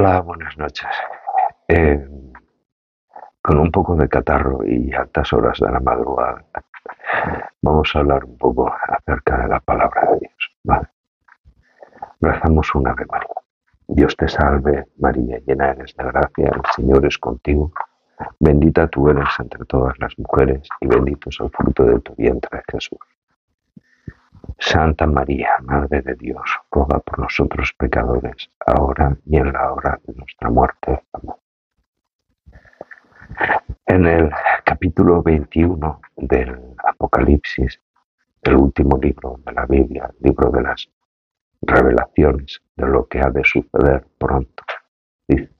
Hola, buenas noches. Eh, con un poco de catarro y altas horas de la madrugada, vamos a hablar un poco acerca de la palabra de Dios. ¿vale? Rezamos una Ave María. Dios te salve, María, llena eres de gracia, el Señor es contigo. Bendita tú eres entre todas las mujeres y bendito es el fruto de tu vientre, Jesús. Santa María, Madre de Dios, ruega por nosotros pecadores, ahora y en la hora de nuestra muerte. Amén. En el capítulo 21 del Apocalipsis, el último libro de la Biblia, libro de las revelaciones de lo que ha de suceder pronto. Dice,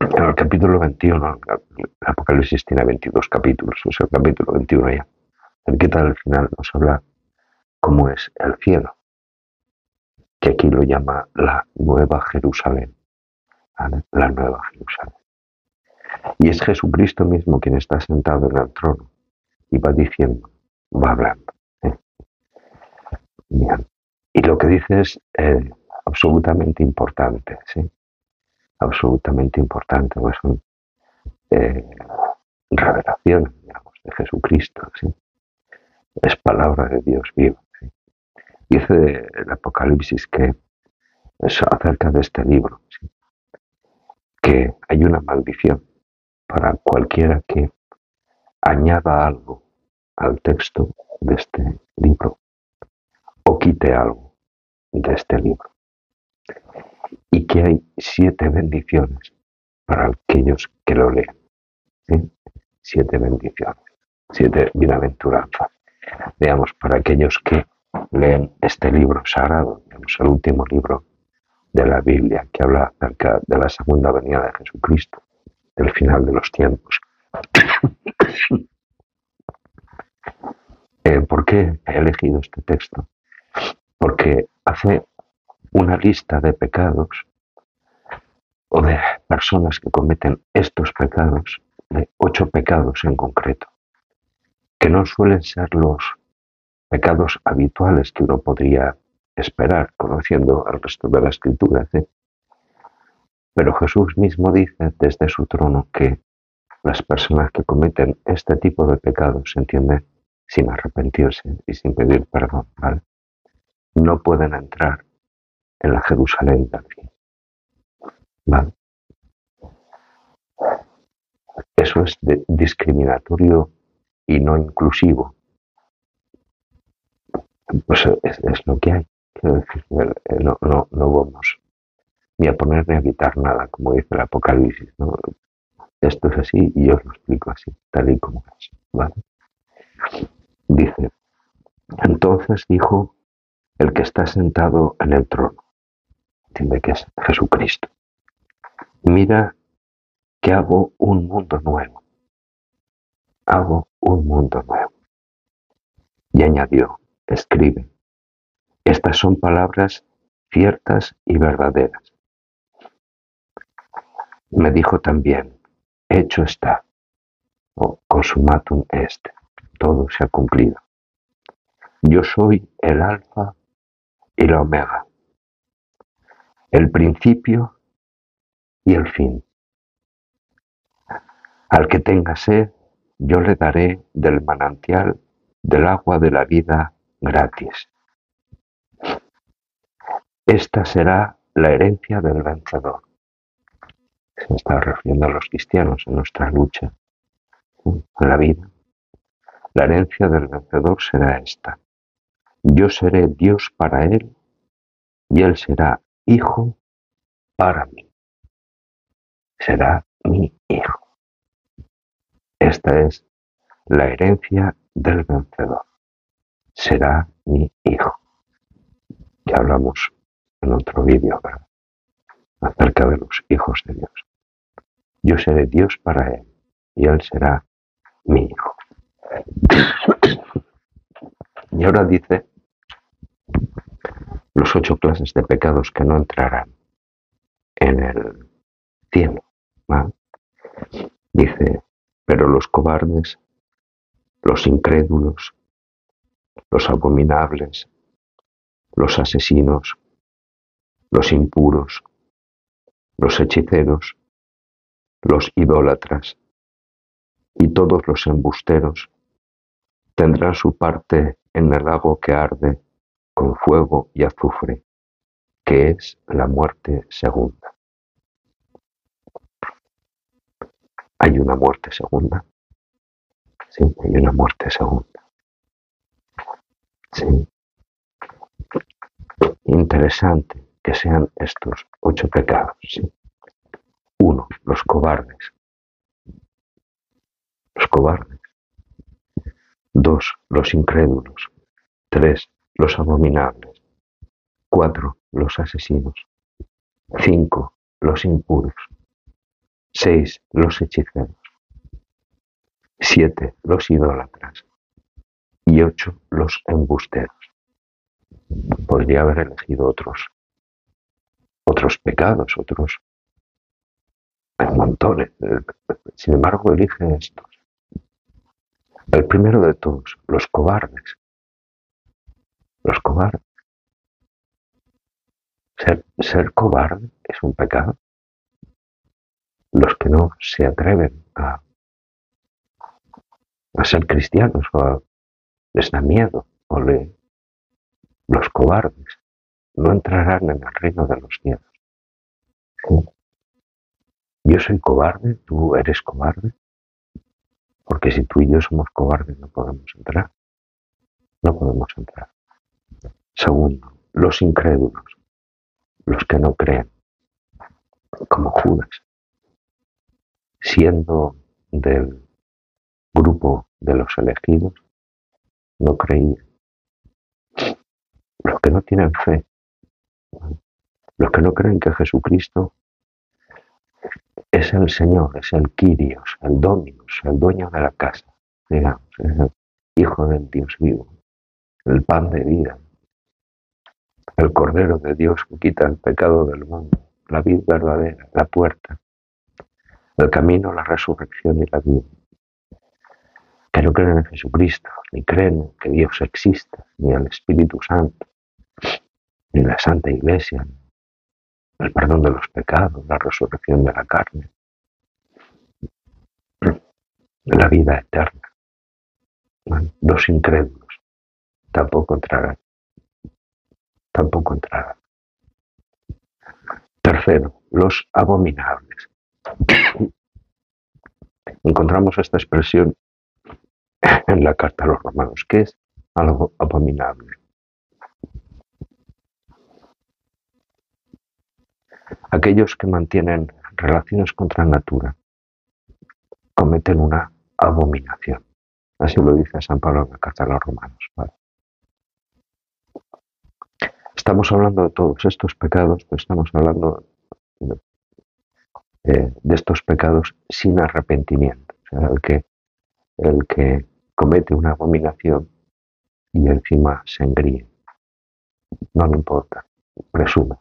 En el capítulo 21, el Apocalipsis tiene 22 capítulos, sea, el capítulo 21 ya cerquita del final nos habla cómo es el cielo, que aquí lo llama la Nueva Jerusalén, la Nueva Jerusalén. Y es Jesucristo mismo quien está sentado en el trono y va diciendo, va hablando. ¿eh? Y lo que dice es eh, absolutamente importante, ¿sí? Absolutamente importante, pues son eh, revelaciones, digamos, de Jesucristo, ¿sí? es palabra de Dios vivo. Dice el Apocalipsis que es acerca de este libro, que hay una maldición para cualquiera que añada algo al texto de este libro o quite algo de este libro. Y que hay siete bendiciones para aquellos que lo leen. Siete bendiciones, siete bienaventuranzas digamos, para aquellos que leen este libro sagrado, el último libro de la Biblia que habla acerca de la segunda venida de Jesucristo, del final de los tiempos. Eh, ¿Por qué he elegido este texto? Porque hace una lista de pecados o de personas que cometen estos pecados, de ocho pecados en concreto que no suelen ser los pecados habituales que uno podría esperar conociendo el resto de la escritura. ¿eh? Pero Jesús mismo dice desde su trono que las personas que cometen este tipo de pecados, se entiende, sin arrepentirse y sin pedir perdón, no pueden entrar en la Jerusalén del fin. Eso es discriminatorio y no inclusivo. Pues es, lo que hay. Eh, no, no, no vamos ni a poner ni a quitar nada, como dice el Apocalipsis. Esto es así y yo os lo explico así, tal y como es. ¿vale? Dice, entonces dijo el que está sentado en el trono, entiende que es Jesucristo, mira que hago un mundo nuevo hago un mundo nuevo. Y añadió, escribe, estas son palabras ciertas y verdaderas. Me dijo también, hecho está, o consumatum est, todo se ha cumplido. Yo soy el alfa y la omega, el principio y el fin. Al que tenga sed, yo le daré del manantial del agua de la vida gratis. Esta será la herencia del vencedor. Se está refiriendo a los cristianos en nuestra lucha, en la vida. La herencia del vencedor será esta. Yo seré Dios para él y él será hijo para mí. Será mi hijo. Esta es la herencia del vencedor. Será mi hijo. Ya hablamos en otro vídeo acerca de los hijos de Dios. Yo seré Dios para él y él será mi hijo. Y ahora dice los ocho clases de pecados que no entrarán en el cielo. Dice pero los cobardes, los incrédulos, los abominables, los asesinos, los impuros, los hechiceros, los idólatras y todos los embusteros tendrán su parte en el lago que arde con fuego y azufre, que es la muerte segunda. Hay una muerte segunda. Sí, hay una muerte segunda. Interesante que sean estos ocho pecados. Uno, los cobardes. Los cobardes. Dos, los incrédulos. Tres, los abominables. Cuatro, los asesinos. Cinco, los impuros. Seis, los hechiceros. Siete, los idólatras. Y ocho, los embusteros. Podría haber elegido otros, otros pecados, otros. Montones. Sin embargo, elige estos. El primero de todos, los cobardes. Los cobardes. Ser, ser cobarde es un pecado. Los que no se atreven a, a ser cristianos o a, les da miedo o le, los cobardes no entrarán en el reino de los cielos. Yo soy cobarde, tú eres cobarde, porque si tú y yo somos cobardes no podemos entrar. No podemos entrar. Segundo, los incrédulos, los que no creen, como Judas, siendo del grupo de los elegidos, no creía. Los que no tienen fe, los que no creen que Jesucristo es el Señor, es el Kyrios, el Dominus, el dueño de la casa, digamos, es el Hijo del Dios vivo, el pan de vida, el Cordero de Dios que quita el pecado del mundo, la vida verdadera, la puerta, el camino, la resurrección y la vida. Que no creen en Jesucristo, ni creen que Dios exista, ni al Espíritu Santo, ni la Santa Iglesia, el perdón de los pecados, la resurrección de la carne, la vida eterna. Los incrédulos tampoco entrarán. Tampoco entrarán. Tercero, los abominables. Encontramos esta expresión en la carta a los romanos. ¿Qué es algo abominable? Aquellos que mantienen relaciones contra natura cometen una abominación. Así lo dice San Pablo en la carta a los romanos. Estamos hablando de todos estos pecados, pero estamos hablando de, de estos pecados sin arrepentimiento. O sea, el que, el que comete una abominación y encima se engríe. No le importa, presume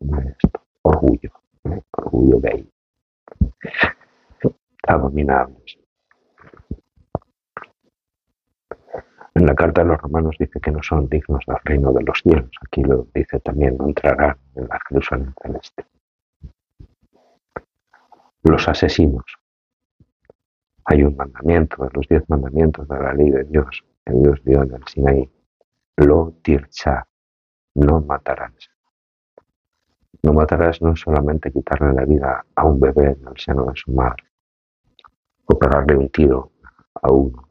esto orgullo, ¿eh? orgullo gay. Abominables. En la carta de los romanos dice que no son dignos del reino de los cielos. Aquí lo dice también, no entrarán en la Jerusalén celeste. Los asesinos. Hay un mandamiento de los diez mandamientos de la ley de Dios que Dios dio en el Sinaí. Lo tircha, no matarás. No matarás no solamente quitarle la vida a un bebé en el seno de su madre, o pegarle un tiro a uno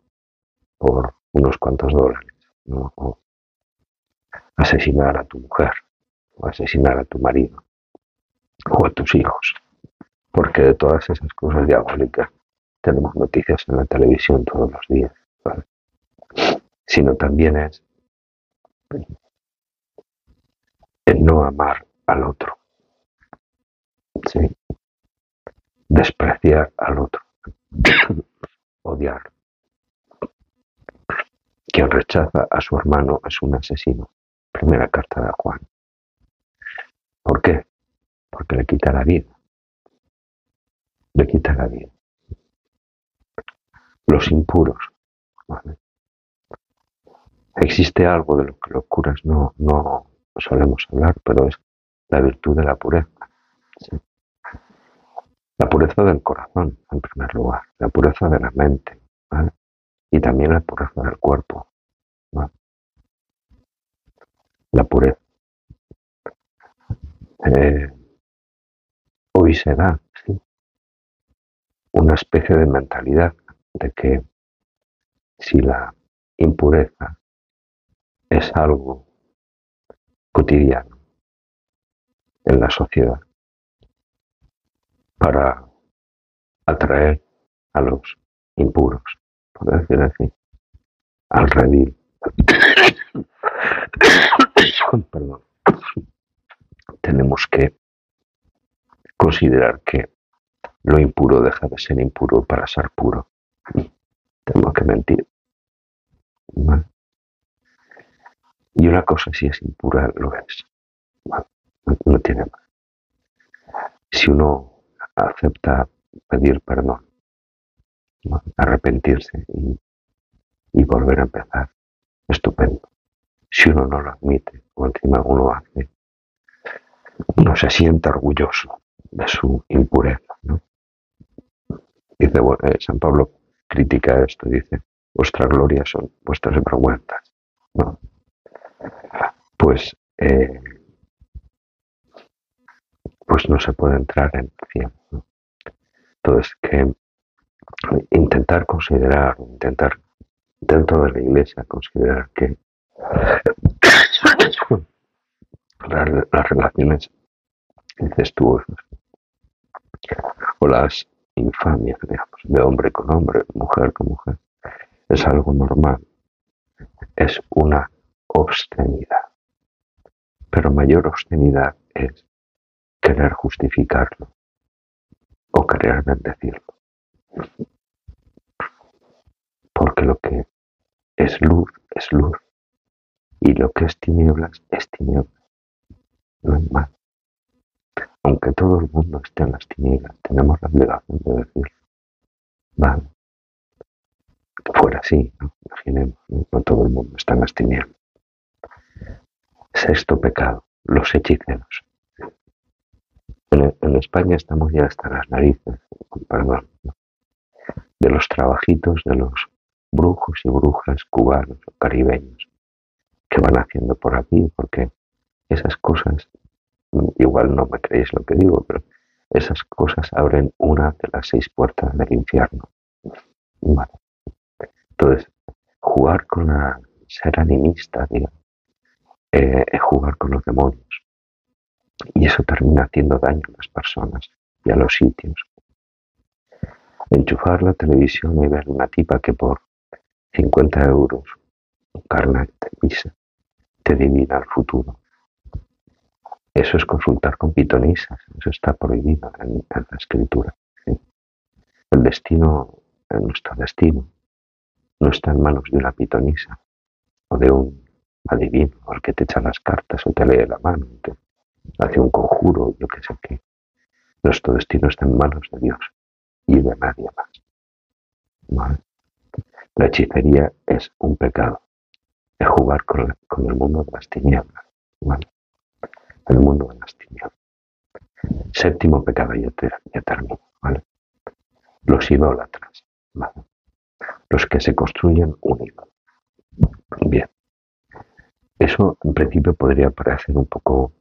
por unos cuantos dólares, ¿no? o asesinar a tu mujer, o asesinar a tu marido, o a tus hijos, porque de todas esas cosas diabólicas tenemos noticias en la televisión todos los días, sino también es el no amar al otro. ¿sí? Despreciar al otro. Odiar. Quien rechaza a su hermano es un asesino. Primera carta de Juan. ¿Por qué? Porque le quita la vida. Le quita la vida. Los impuros. Existe algo de lo que los curas no, no solemos hablar, pero es la virtud de la pureza. ¿sí? La pureza del corazón, en primer lugar, la pureza de la mente, y también la pureza del cuerpo. La pureza. Eh, hoy se da una especie de mentalidad de que si la impureza es algo cotidiano en la sociedad para atraer a los impuros, por decir así, al redil. Tenemos que considerar que lo impuro deja de ser impuro para ser puro. Tenemos que mentir. Y una cosa si es impura, lo es. no, tiene más. Si uno acepta pedir perdón, arrepentirse y, volver a empezar, estupendo. Si uno no lo admite o encima uno hace, uno se siente orgulloso de su impureza. ¿no? Dice eh, San Pablo, critica esto, dice, vuestra gloria son vuestras vergüenzas. ¿no? Pues, eh, pues no se puede entrar en cielo. Entonces, que intentar considerar, intentar dentro de la iglesia considerar que las, relaciones incestuosas o las infamias, digamos, de hombre con hombre, mujer con mujer, es algo normal, es una obscenidad. Pero mayor obscenidad es querer justificarlo o querer bendecirlo. Porque lo que es luz es luz y lo que es tinieblas es tinieblas. No es más. Aunque todo el mundo esté en las tinieblas, tenemos la obligación de decirlo. Vale. Fuera así, ¿no? Imaginemos, ¿no? todo el mundo está en las tinieblas. Sexto pecado, los hechiceros. En, España estamos ya hasta las narices, perdón, de los trabajitos de los brujos y brujas cubanos o caribeños que van haciendo por aquí, porque esas cosas, igual no me creéis lo que digo, pero esas cosas abren una de las seis puertas del infierno. Entonces, jugar con la ser animista, eh, es jugar con los demonios. Y eso termina haciendo daño a las personas y a los sitios. Enchufar la televisión y ver una tipa que por 50 euros carne te pisa, te adivina el futuro. Eso es consultar con pitonisas, eso está prohibido en, la escritura. El destino, nuestro destino, no está en manos de una pitonisa o de un adivino, al que te echa las cartas o te lee la mano, te hace un conjuro, yo qué sé qué. Nuestro destino está en manos de Dios y de nadie más. La hechicería es un pecado, es jugar con, el mundo de las tinieblas, el mundo de las tinieblas. Séptimo pecado, ya, ya termino, ¿vale? Los idólatras, ¿vale? Los que se construyen un ídolo. Bien. Eso en principio podría parecer un poco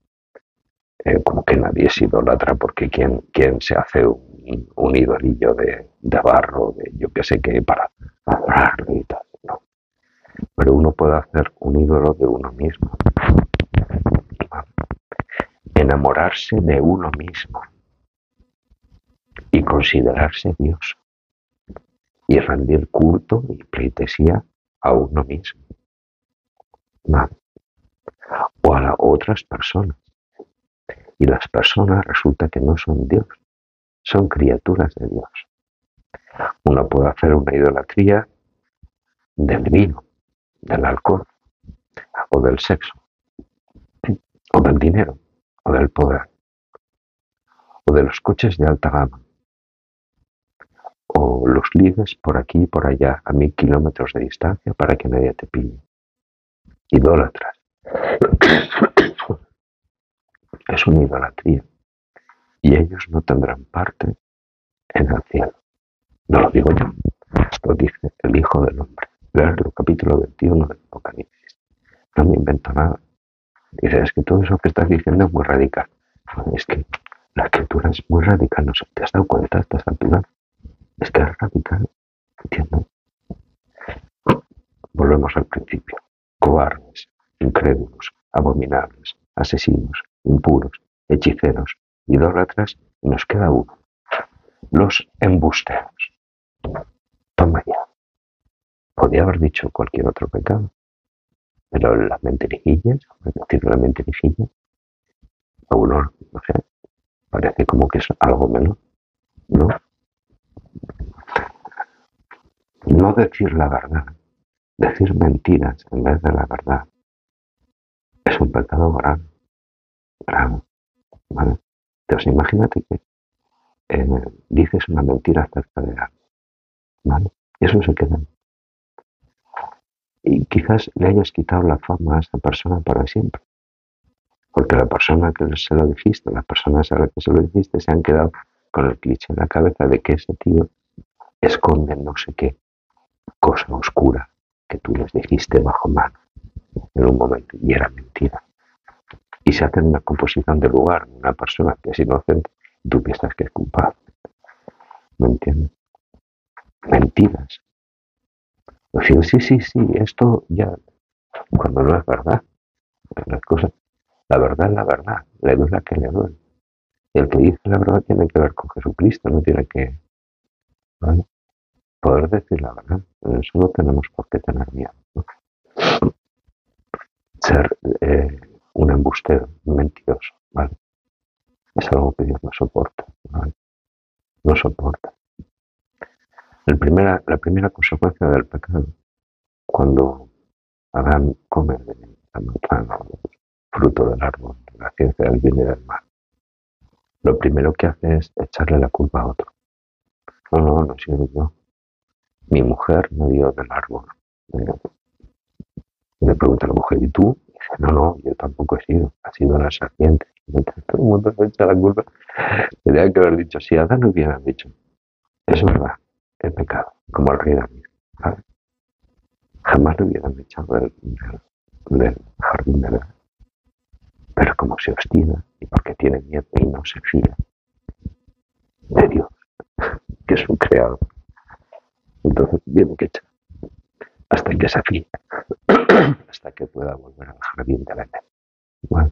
eh, como que nadie es idolatra porque quien, se hace un, idolillo de, barro, de yo que sé qué, para adorarlo y tal. No. Pero uno puede hacer un ídolo de uno mismo. Enamorarse de uno mismo y considerarse Dios y rendir culto y pleitesía a uno mismo o a otras personas. Y las personas resulta que no son Dios, son criaturas de Dios. Uno puede hacer una idolatría del vino, del alcohol, o del sexo, o del dinero, o del poder, o de los coches de alta gama, o los ligues por aquí y por allá a mil kilómetros de distancia para que nadie te pille. Idólatras. Es una idolatría. Y ellos no tendrán parte en el cielo. No lo digo yo, lo dice el Hijo del Hombre. el capítulo 21 del Apocalipsis. No me invento nada. Dice, es que todo eso que estás diciendo es muy radical. Es que la escritura es muy radical. No sé, ¿te has dado cuenta a estas alturas? Es que radical. ¿Entiendes? Volvemos al principio. Cobardes, incrédulos, abominables, asesinos, impuros, hechiceros, idólatras, y nos queda uno. Los embusteros. Toma ya. Podría haber dicho cualquier otro pecado, pero las mentirijillas, decir la mentirijilla, a uno, no sé, parece como que es algo menos, ¿no? No decir la verdad, decir mentiras en vez de la verdad, es un pecado grave, grave, ¿vale? Entonces imagínate que eh, dices una mentira acerca de algo, ¿vale? Y eso se queda. Y quizás le hayas quitado la fama a esa persona para siempre. Porque la persona que se lo dijiste, las personas a las que se lo dijiste, se han quedado con el cliché en la cabeza de que ese tío esconde no sé qué cosa oscura que tú les dijiste bajo mano en un momento y era mentira. Y se hace una composición de lugar, una persona que es inocente, y tú piensas que es culpable. ¿Me entiendes? Mentiras. Decir, sí, sí, sí, esto ya, cuando no es verdad, la verdad es la verdad, le duele que le duele. El que dice la verdad tiene que ver con Jesucristo, no tiene que poder decir la verdad. Eso no tenemos por qué tener miedo. Ser eh, un embustero, un mentiroso. Es algo que Dios no soporta, No soporta. El primera, la primera consecuencia del pecado, cuando Adán come de la manzana, fruto del árbol, de la ciencia del bien y del mal, lo primero que hace es echarle la culpa a otro. No, no, no soy yo. Mi mujer me dio del árbol. Y le pregunta la mujer, ¿y tú? Y dice, no, no, yo tampoco he sido. Ha sido la serpiente. Todo el mundo se echa la culpa. Tendría que haber dicho, si Adán hubiera dicho, es verdad, he pecado, como el rey David. Jamás le hubieran echado del, del, jardín de la pero como se obstina y porque tiene miedo y no se fía de Dios, que es un creador, entonces viene que echar hasta que se fíe, hasta que pueda volver al jardín de la Bueno.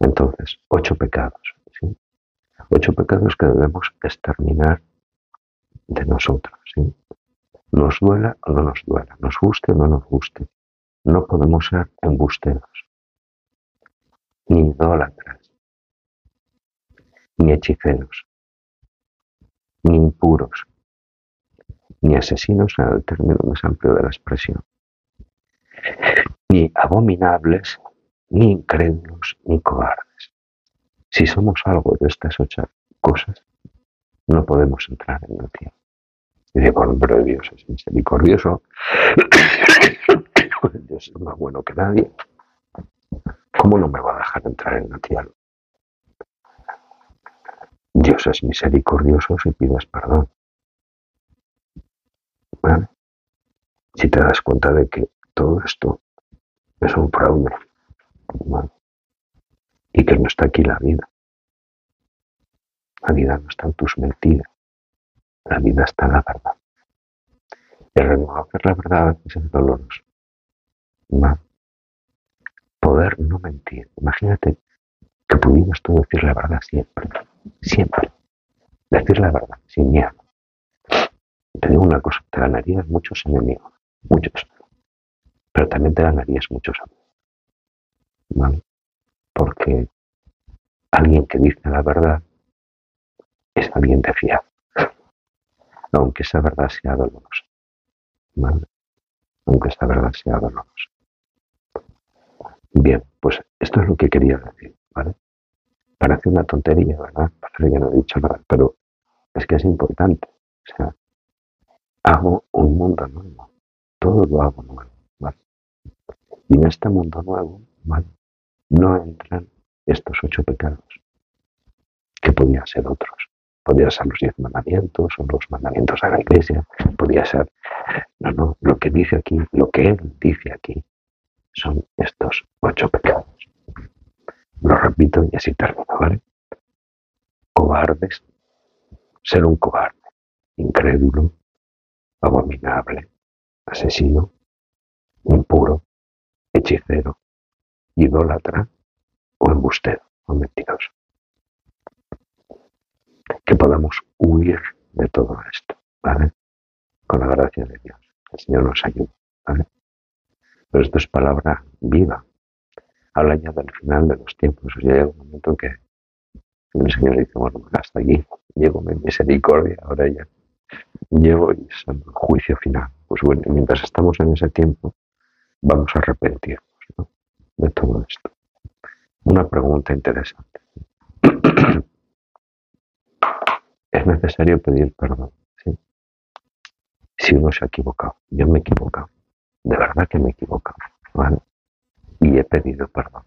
Entonces, ocho pecados, ¿sí? Ocho pecados que debemos exterminar de nosotros, ¿sí? Nos duela o no nos duela, nos guste o no nos guste, no podemos ser embusteros, ni idólatras, ni hechiceros, ni impuros, ni asesinos en el término más amplio de la expresión, ni abominables, ni incrédulos, ni cobardes. Si somos algo de estas ocho cosas, no podemos entrar en la tierra. Dice, bueno, pero Dios es misericordioso, Dios es más bueno que nadie. ¿Cómo no me va a dejar entrar en la tierra? Dios es misericordioso si pides perdón. Si te das cuenta de que todo esto es un fraude y que no está aquí la vida. La vida no está en tus mentiras. La vida está en la verdad. El reconocer la verdad es doloroso poder no mentir. Imagínate que pudieras tú decir la verdad siempre, siempre. Decir la verdad, sin miedo. Te digo una cosa, te ganarías muchos enemigos, muchos. Pero también te ganarías muchos amigos. ¿Vale? Porque alguien que dice la verdad es alguien de fiar. Aunque esa verdad sea dolorosa. ¿Vale? Aunque esa verdad sea dolorosa. Bien, pues esto es lo que quería decir, ¿vale? Parece una tontería, ¿verdad? Parece que no he dicho nada, pero es que es importante. O sea, hago un mundo nuevo, todo lo hago nuevo. Y en este mundo nuevo, ¿vale? No entran estos ocho pecados, que podían ser otros. podía ser los diez mandamientos o los mandamientos de la iglesia, podía ser, no, no, lo que dice aquí, lo que él dice aquí, son estos ocho pecados. Lo repito y así termino, ¿vale? Cobardes, ser un cobarde, incrédulo, abominable, asesino, impuro, hechicero, idólatra o embustero o mentiroso. Que podamos huir de todo esto. Con la gracia de Dios. El Señor nos ayude, ¿vale? Pero esto es palabra viva. Habla ya del final de los tiempos. Sea, llega un momento en que el Señor dice, bueno, hasta aquí, llego mi misericordia, ahora ya llego y el juicio final. Pues bueno, mientras estamos en ese tiempo, vamos a arrepentirnos de todo esto. Una pregunta interesante. ¿Es necesario pedir perdón? Si uno se ha equivocado. Yo me he equivocado. De verdad que me he equivocado. Y he pedido perdón.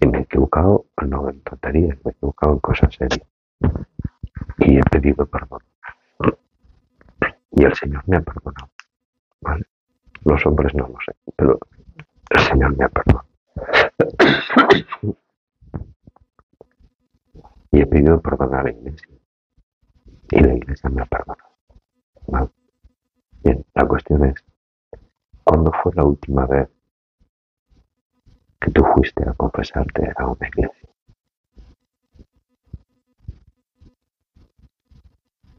Y me he equivocado no en tonterías, me he equivocado en cosas serias. Y he pedido perdón. Y el Señor me ha perdonado. Los hombres no lo sé, pero el Señor me ha perdonado. y he pedido perdón a la iglesia. Y la iglesia me ha perdonado. ¿vale? Bien, la cuestión es, ¿cuándo fue la última vez que tú fuiste a confesarte a una iglesia?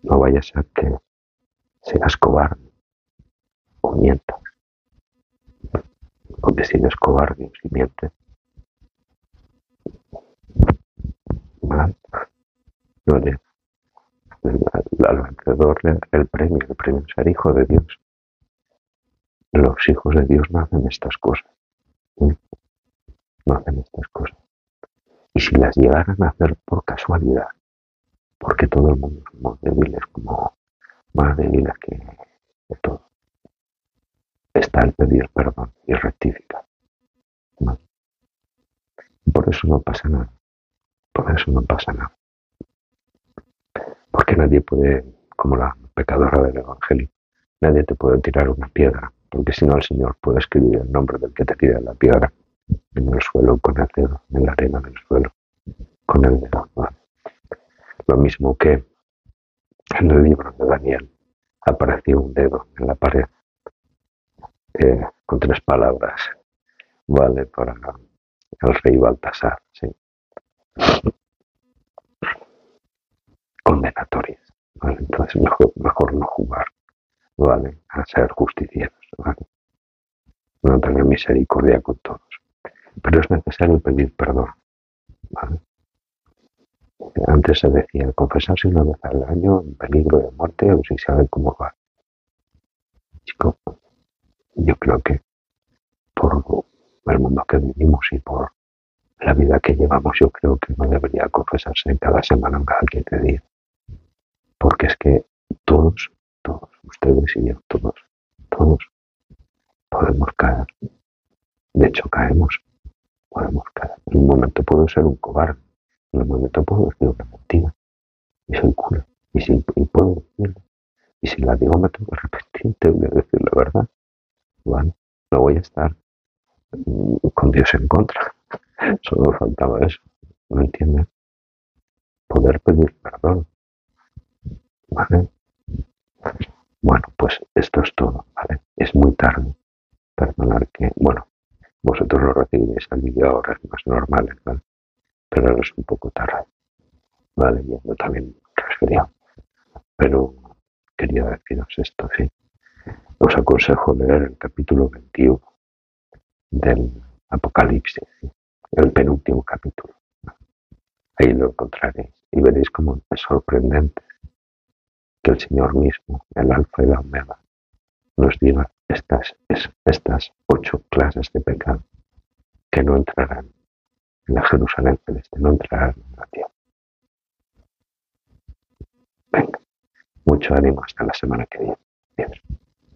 No vaya a que seas cobarde o mientas. Porque si eres cobarde o si mientes, mal, no eres al vencedor el premio, el premio es ser hijo de Dios. Los hijos de Dios no hacen estas cosas. No hacen estas cosas. Y si las llegaran a hacer por casualidad, porque todo el mundo somos débiles como más débiles que de todo, está el pedir perdón y rectificar. Por eso no pasa nada. Por eso no pasa nada. Porque nadie puede, como la pecadora del Evangelio, nadie te puede tirar una piedra, porque si no el Señor puede escribir el nombre del que te tira la piedra en el suelo con el dedo, en la arena del suelo, con el dedo. Lo mismo que en el libro de Daniel apareció un dedo en la pared eh, con tres palabras, vale, para el rey Baltasar, sí. Condenatorias, ¿vale? Entonces mejor, mejor no jugar, ¿vale? A ser justicieros, ¿vale? No tener misericordia con todos. Pero es necesario pedir perdón, ¿vale? Antes se decía, confesarse una vez al año en peligro de muerte o si sabe cómo va. Chico, yo creo que por el mundo que vivimos y por la vida que llevamos, yo creo que no debería confesarse en cada semana o cada 15 días. Porque es que todos, todos, ustedes y yo, todos, todos, podemos caer. De hecho, caemos. Podemos caer. En un momento puedo ser un cobarde. En un momento puedo decir una mentira. Y soy cura. Y, si, y puedo decirlo. Y si la digo me tengo que arrepentir, tengo que decir la verdad. No voy a estar con Dios en contra. Solo faltaba eso. ¿No entiendes? Poder pedir perdón. ¿Vale? Bueno, pues esto es todo, ¿vale? Es muy tarde. Perdonar que, bueno, vosotros lo recibiréis al vídeo ahora, es más normal, ¿vale? Pero es un poco tarde. Vale, yo también resfriado. Pero quería deciros esto, sí. Os aconsejo leer el capítulo 21 del Apocalipsis, el penúltimo capítulo. Ahí lo encontraréis y veréis cómo es sorprendente que el Señor mismo, el Alfa y la Omega, nos diga estas, estas ocho clases de pecado que no entrarán en la Jerusalén celeste, no entrarán en la tierra. Venga, mucho ánimo hasta la semana que viene.